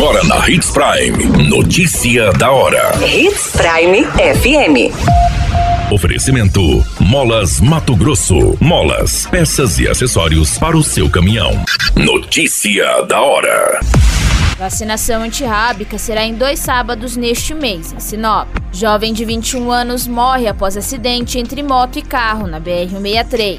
Agora na Hits Prime. Notícia da hora. Hits Prime FM. Oferecimento: Molas Mato Grosso. Molas, peças e acessórios para o seu caminhão. Notícia da hora. Vacinação antirrábica será em dois sábados neste mês, em Sinop. Jovem de 21 anos morre após acidente entre moto e carro na BR-163.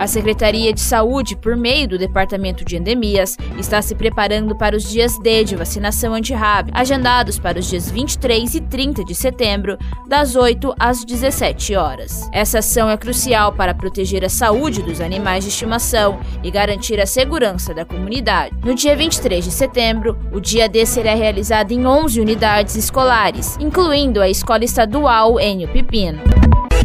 A Secretaria de Saúde, por meio do Departamento de Endemias, está se preparando para os dias D de vacinação antirrábica, agendados para os dias 23 e 30 de setembro, das 8 às 17 horas. Essa ação é crucial para proteger a saúde dos animais de estimação e garantir a segurança da comunidade. No dia 23 de setembro, o dia D será realizado em 11 unidades escolares, incluindo a Escola Estadual Enio Pipino.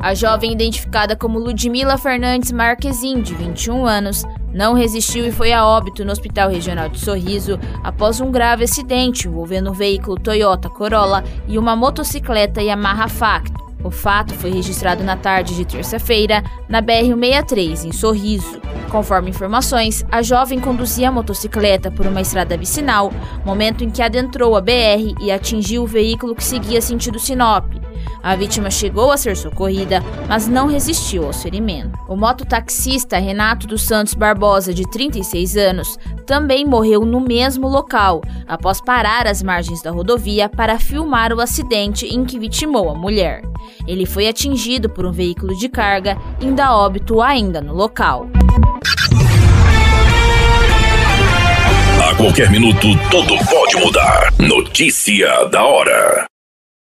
A jovem identificada como Ludmila Fernandes Marquezin, de 21 anos, não resistiu e foi a óbito no Hospital Regional de Sorriso após um grave acidente envolvendo um veículo Toyota Corolla e uma motocicleta Yamaha Facto. O fato foi registrado na tarde de terça-feira na BR-163, em Sorriso. Conforme informações, a jovem conduzia a motocicleta por uma estrada vicinal, momento em que adentrou a BR e atingiu o veículo que seguia sentido Sinop. A vítima chegou a ser socorrida, mas não resistiu aos ferimentos. O mototaxista Renato dos Santos Barbosa, de 36 anos, também morreu no mesmo local, após parar às margens da rodovia para filmar o acidente em que vitimou a mulher. Ele foi atingido por um veículo de carga, ainda óbito ainda no local. A qualquer minuto, tudo pode mudar. Notícia da hora.